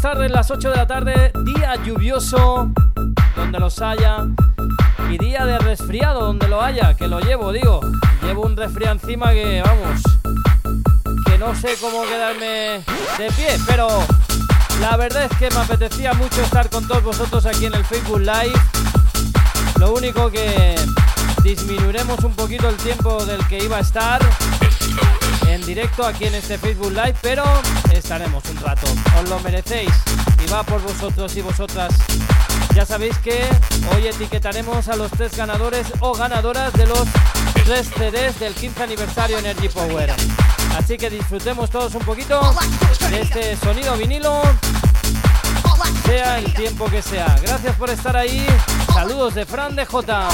Buenas tardes, las 8 de la tarde, día lluvioso, donde los haya, y día de resfriado, donde lo haya, que lo llevo, digo. Llevo un resfriado encima que, vamos, que no sé cómo quedarme de pie, pero la verdad es que me apetecía mucho estar con todos vosotros aquí en el Facebook Live. Lo único que disminuiremos un poquito el tiempo del que iba a estar en directo aquí en este Facebook Live, pero estaremos un rato. Os lo merecéis y va por vosotros y vosotras. Ya sabéis que hoy etiquetaremos a los tres ganadores o ganadoras de los tres CDs del 15 aniversario Energy Power. Así que disfrutemos todos un poquito de este sonido vinilo, sea el tiempo que sea. Gracias por estar ahí. Saludos de Fran de J.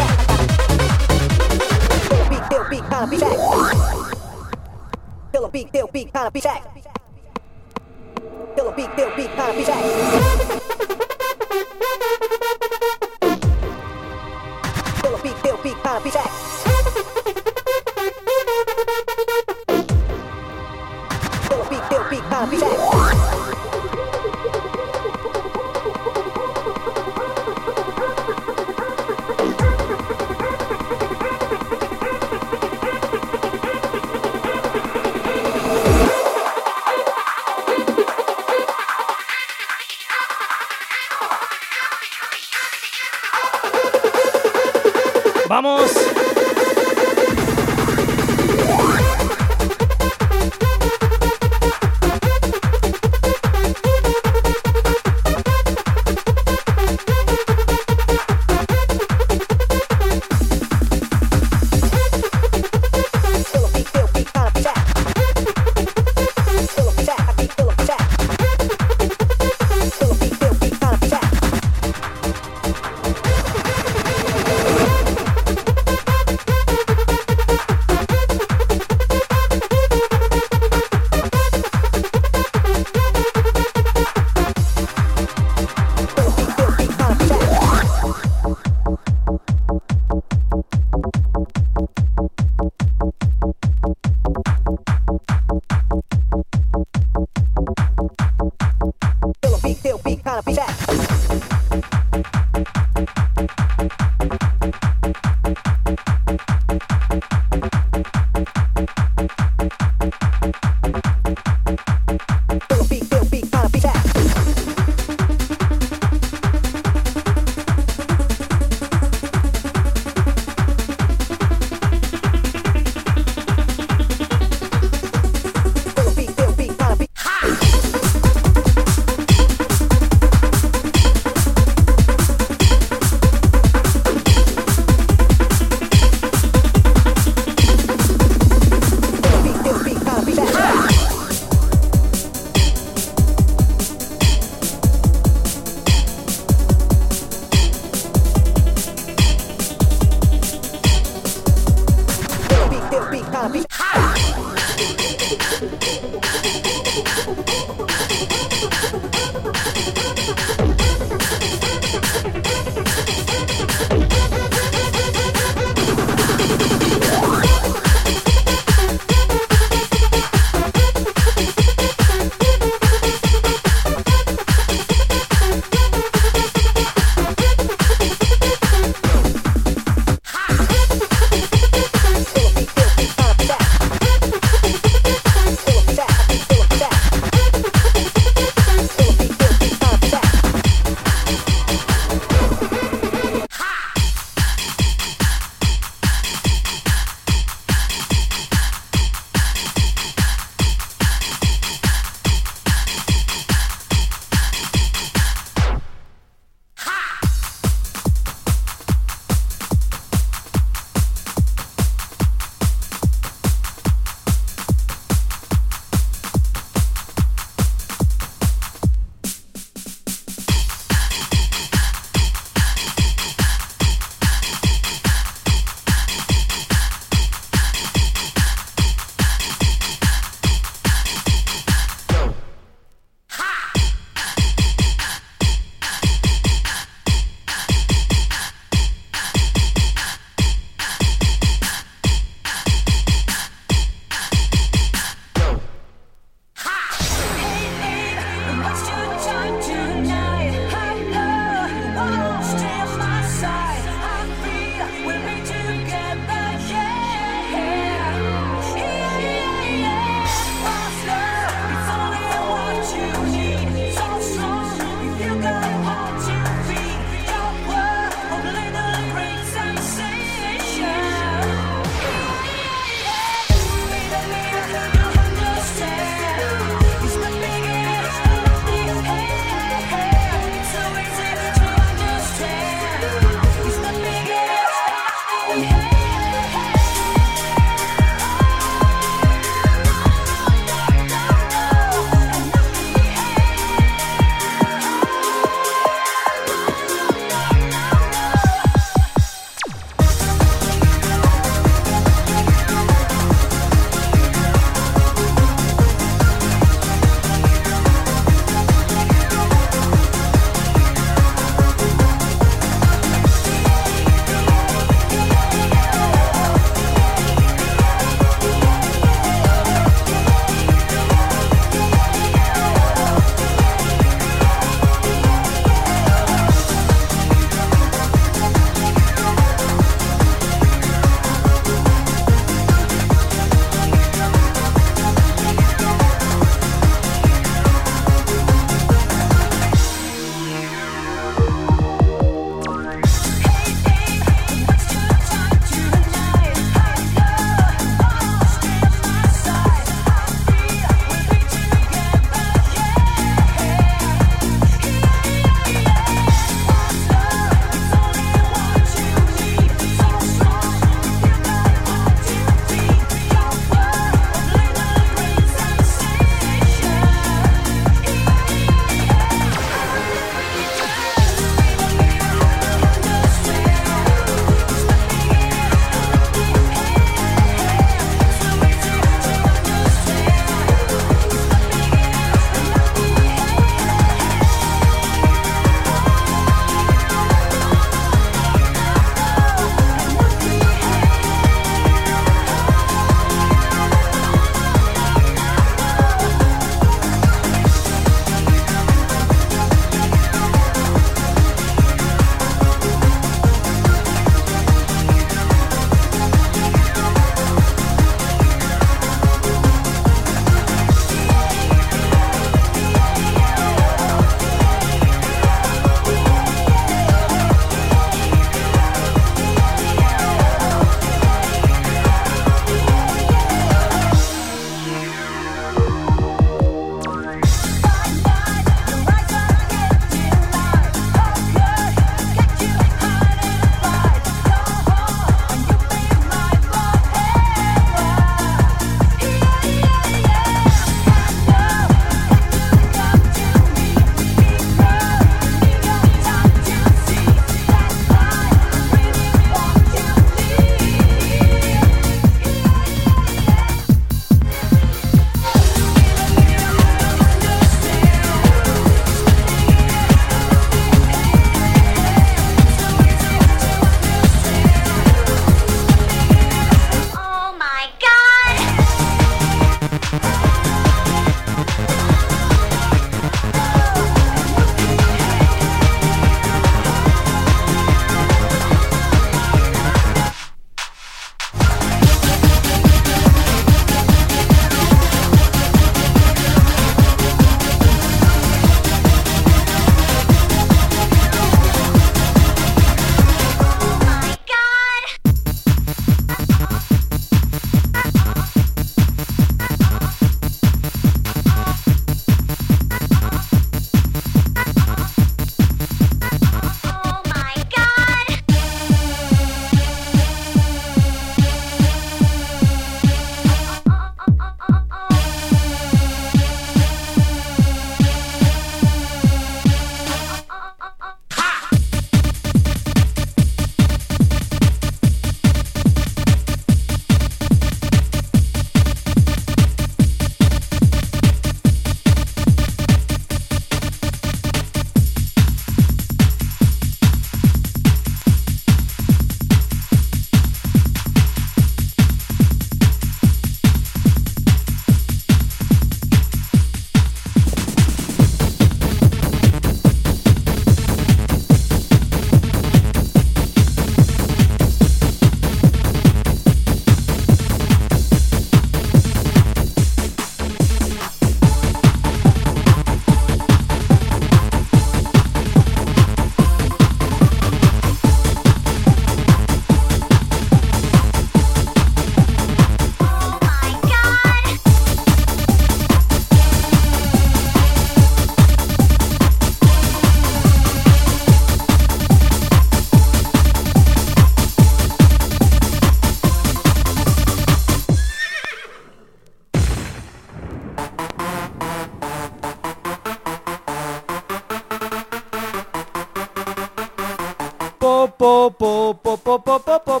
po, po, po, po,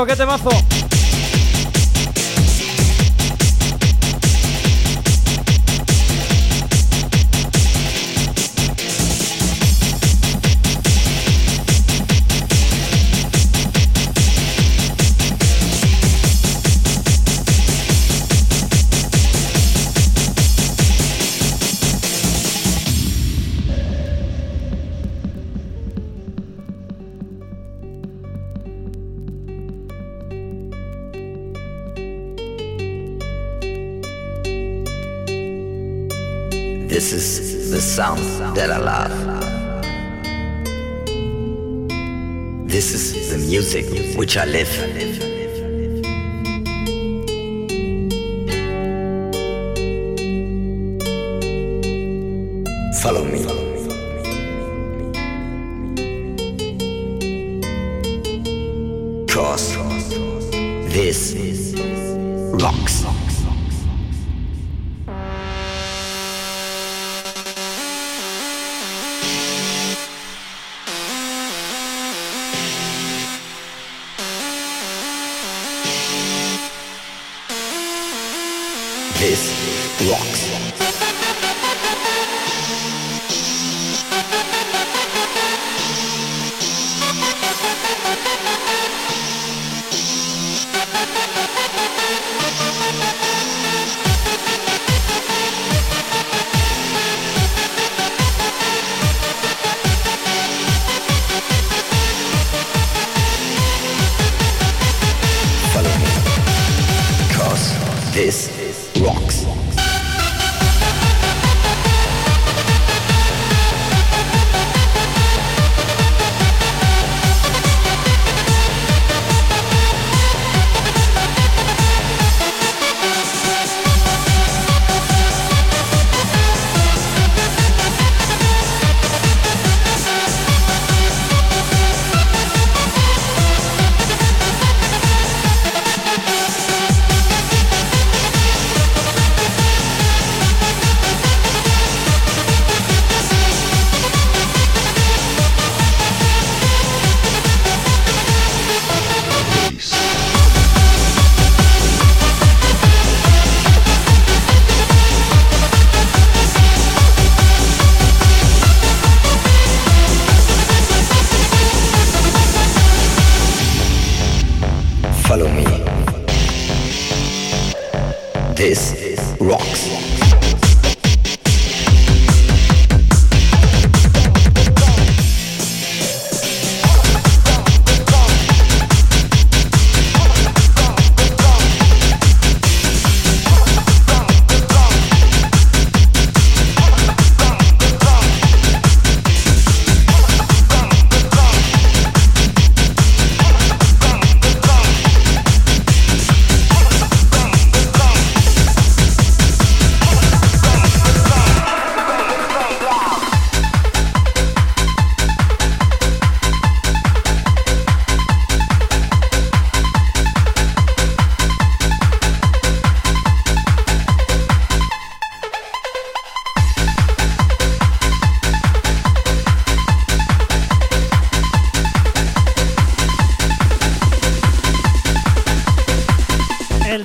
temazo, qué temazo. Music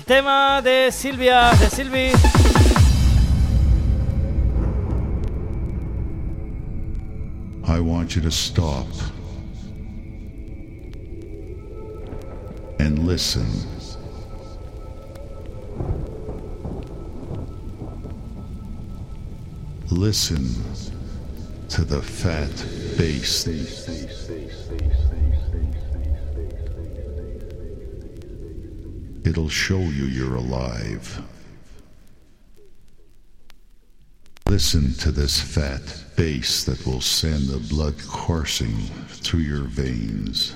tema de Silvia, de Silvi. I want you to stop and listen. Listen to the fat bass. It'll show you you're alive. Listen to this fat bass that will send the blood coursing through your veins.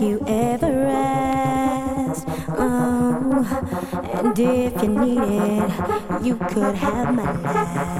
you ever asked. Oh, and if you need it, you could have my life.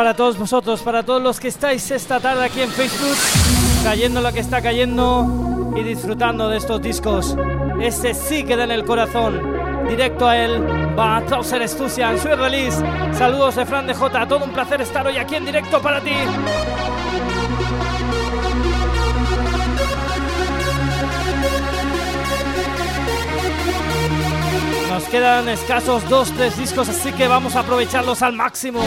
Para todos vosotros, para todos los que estáis esta tarde aquí en Facebook, cayendo lo que está cayendo y disfrutando de estos discos. Este sí queda en el corazón. Directo a él va a Trouser Stusian, su release. Saludos de Fran de J. Todo un placer estar hoy aquí en directo para ti. Nos quedan escasos dos, tres discos, así que vamos a aprovecharlos al máximo.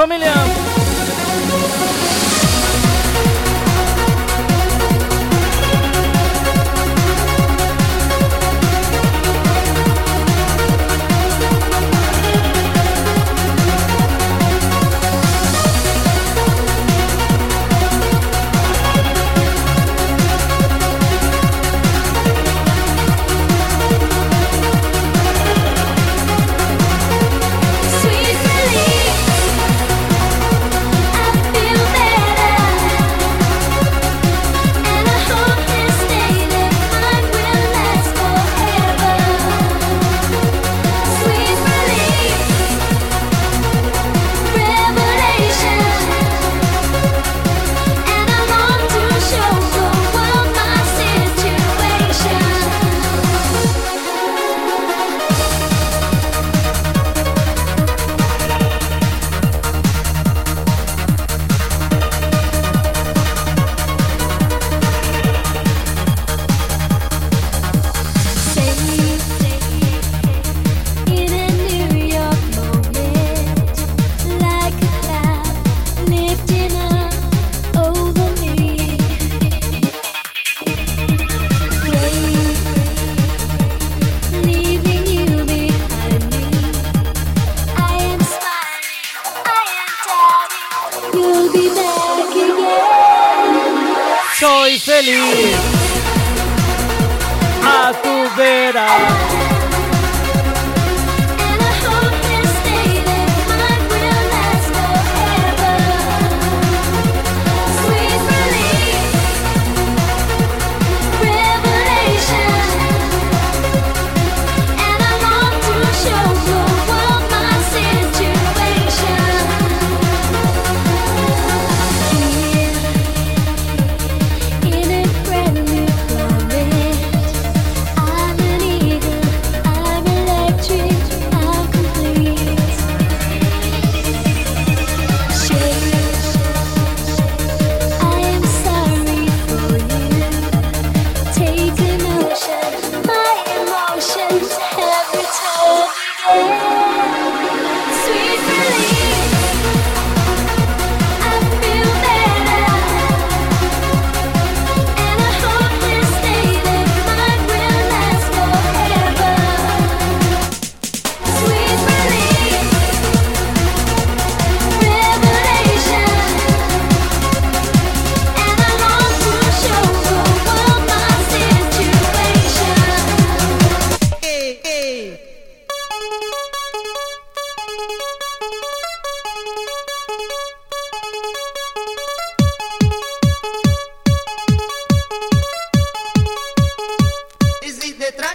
família.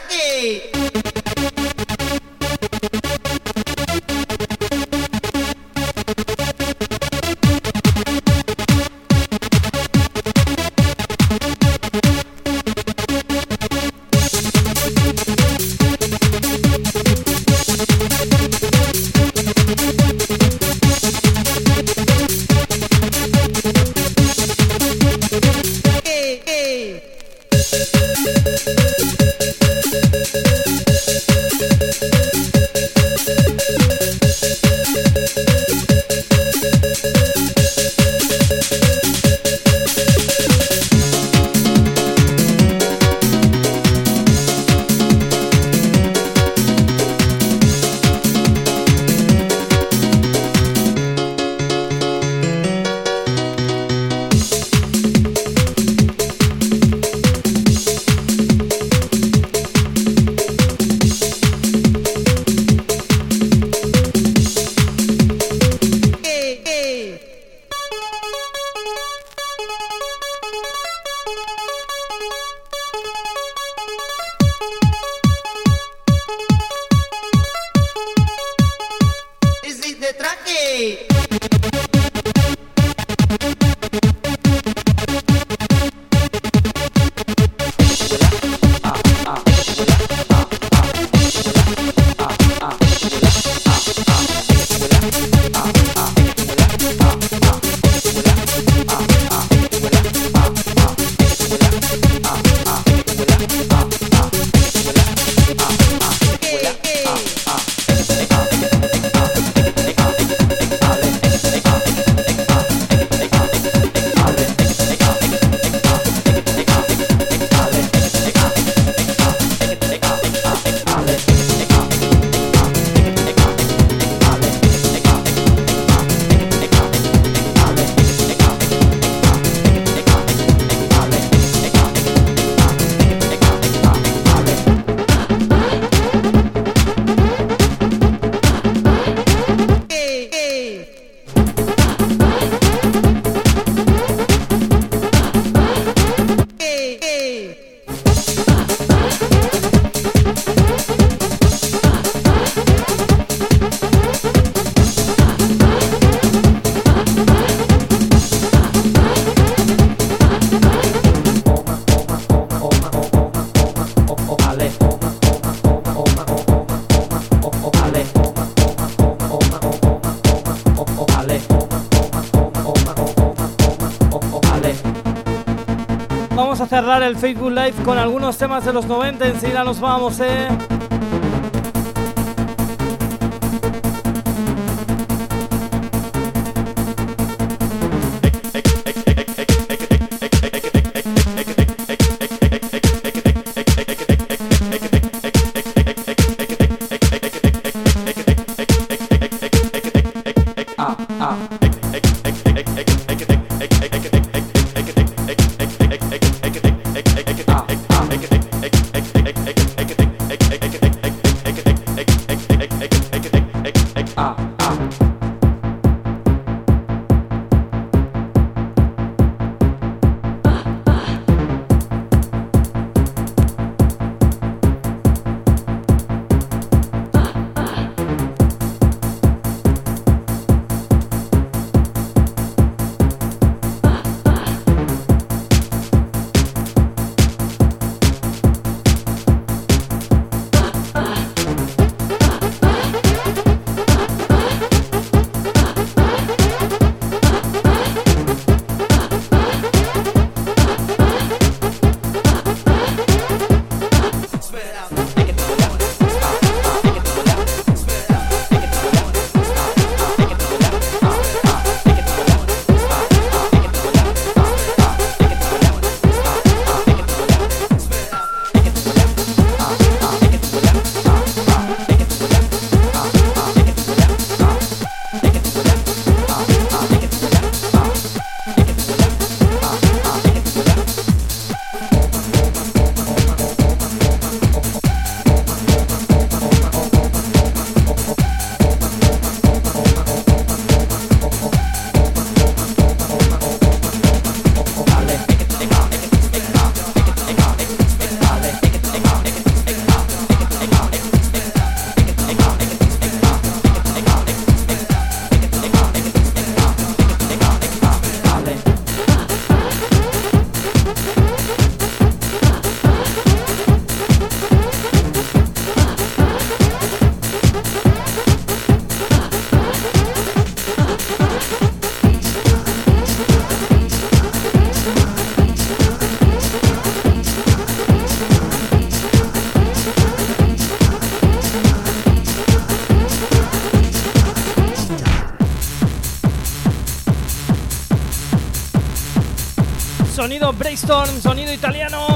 Hey! El Facebook Live con algunos temas de los 90. Enseguida nos vamos, eh. Sonido Brainstorm, sonido italiano.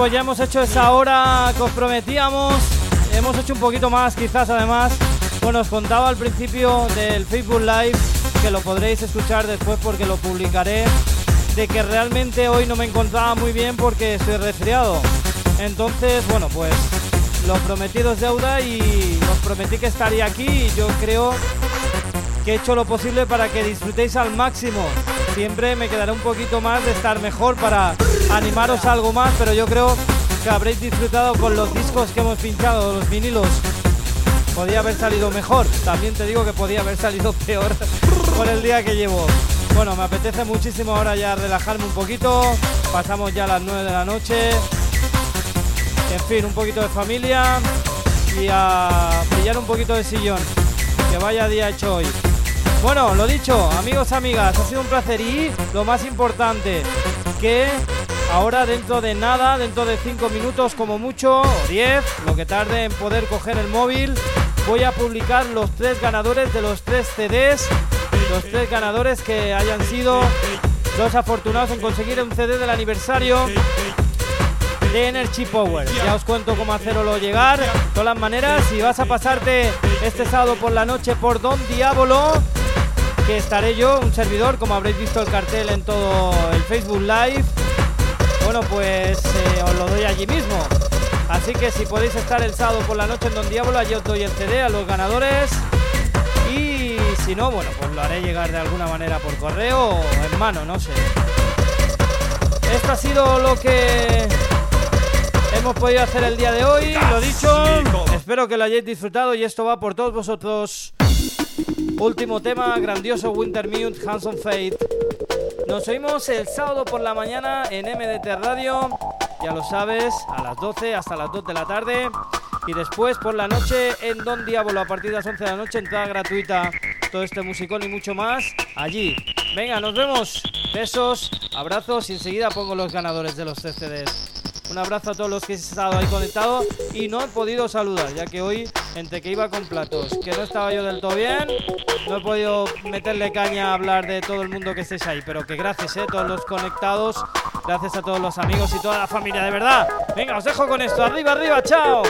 Pues ya hemos hecho esa hora que os prometíamos. Hemos hecho un poquito más, quizás además. Bueno, os contaba al principio del Facebook Live, que lo podréis escuchar después porque lo publicaré, de que realmente hoy no me encontraba muy bien porque estoy resfriado. Entonces, bueno, pues lo prometido es deuda y os prometí que estaría aquí y yo creo que he hecho lo posible para que disfrutéis al máximo. Siempre me quedará un poquito más de estar mejor para animaros algo más, pero yo creo que habréis disfrutado con los discos que hemos pinchado, los vinilos. Podía haber salido mejor, también te digo que podía haber salido peor por el día que llevo. Bueno, me apetece muchísimo ahora ya relajarme un poquito. Pasamos ya a las 9 de la noche. En fin, un poquito de familia y a pillar un poquito de sillón. Que vaya día hecho hoy. Bueno, lo dicho, amigos, amigas, ha sido un placer y lo más importante, que ahora dentro de nada, dentro de 5 minutos como mucho, o 10, lo que tarde en poder coger el móvil, voy a publicar los tres ganadores de los tres CDs, los tres ganadores que hayan sido los afortunados en conseguir un CD del aniversario de Energy Power. Ya os cuento cómo hacerlo llegar, de todas las maneras, si vas a pasarte este sábado por la noche por Don Diablo, que estaré yo, un servidor, como habréis visto el cartel en todo el Facebook Live, bueno, pues eh, os lo doy allí mismo. Así que si podéis estar el sábado por la noche en Don Diablo, allí os doy el CD a los ganadores. Y si no, bueno, pues lo haré llegar de alguna manera por correo o en mano, no sé. Esto ha sido lo que hemos podido hacer el día de hoy. Lo dicho, espero que lo hayáis disfrutado y esto va por todos vosotros. Último tema, grandioso Winter Mute, Hanson Fate. Nos oímos el sábado por la mañana en MDT Radio, ya lo sabes, a las 12 hasta las 2 de la tarde. Y después por la noche en Don Diablo a partir de las 11 de la noche, entrada gratuita. Todo este musicón y mucho más allí. Venga, nos vemos. Besos, abrazos y enseguida pongo los ganadores de los CCDs. Un abrazo a todos los que han estado ahí conectados y no he podido saludar, ya que hoy, entre que iba con platos, que no estaba yo del todo bien, no he podido meterle caña a hablar de todo el mundo que estéis ahí, pero que gracias, eh, todos los conectados, gracias a todos los amigos y toda la familia, de verdad. Venga, os dejo con esto, arriba, arriba, chao.